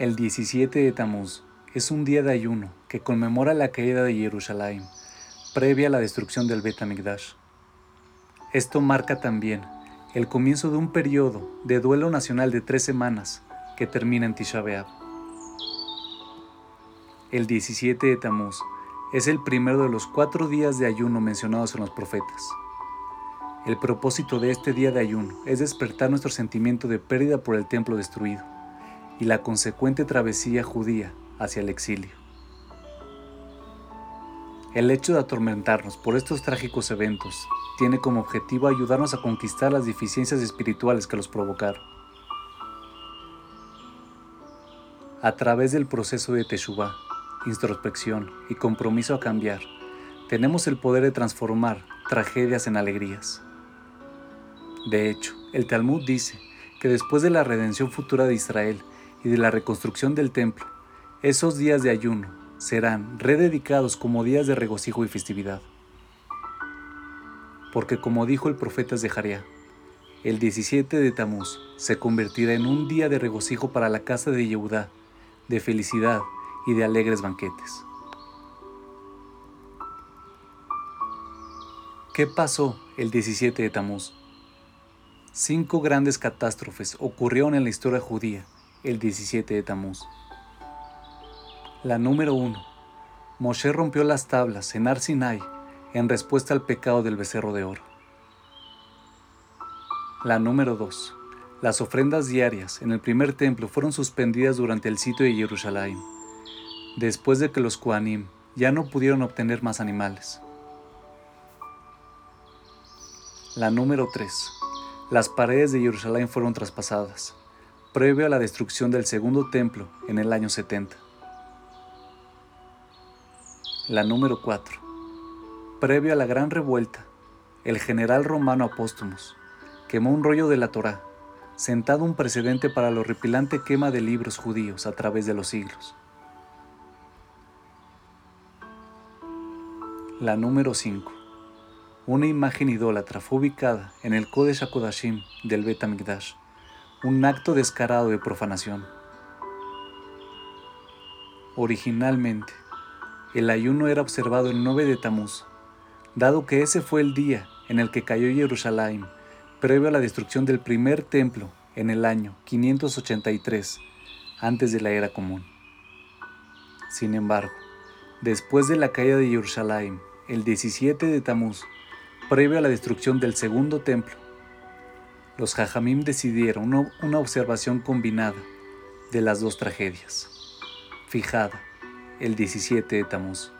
El 17 de Tamuz es un día de ayuno que conmemora la caída de Jerusalén, previa a la destrucción del Bet HaMikdash. Esto marca también el comienzo de un periodo de duelo nacional de tres semanas que termina en Tisha. El 17 de Tamuz es el primero de los cuatro días de ayuno mencionados en los profetas. El propósito de este día de ayuno es despertar nuestro sentimiento de pérdida por el templo destruido y la consecuente travesía judía hacia el exilio. El hecho de atormentarnos por estos trágicos eventos tiene como objetivo ayudarnos a conquistar las deficiencias espirituales que los provocaron. A través del proceso de Teshuvah, introspección y compromiso a cambiar, tenemos el poder de transformar tragedias en alegrías. De hecho, el Talmud dice que después de la redención futura de Israel y de la reconstrucción del templo, esos días de ayuno serán rededicados como días de regocijo y festividad. Porque como dijo el profeta Zeharia, el 17 de Tamuz se convertirá en un día de regocijo para la casa de Yehudá, de felicidad y de alegres banquetes. ¿Qué pasó el 17 de Tamuz? Cinco grandes catástrofes ocurrieron en la historia judía el 17 de Tamuz. La número 1. Moshe rompió las tablas en Arsinai en respuesta al pecado del becerro de oro. La número 2. Las ofrendas diarias en el primer templo fueron suspendidas durante el sitio de Jerusalén, después de que los Koanim ya no pudieron obtener más animales. La número 3. Las paredes de Jerusalén fueron traspasadas previo a la destrucción del segundo templo en el año 70. La número 4. Previo a la gran revuelta, el general romano Apóstomus quemó un rollo de la Torá, sentado un precedente para la horripilante quema de libros judíos a través de los siglos. La número 5. Una imagen idólatra fue ubicada en el Kodesh HaKodashim del Bet HaMikdash un acto descarado de profanación. Originalmente, el ayuno era observado el 9 de Tamuz, dado que ese fue el día en el que cayó Jerusalén, previo a la destrucción del primer templo en el año 583 antes de la era común. Sin embargo, después de la caída de Jerusalén, el 17 de Tamuz, previo a la destrucción del segundo templo, los Jajamim decidieron una observación combinada de las dos tragedias, fijada el 17 de Tamuz.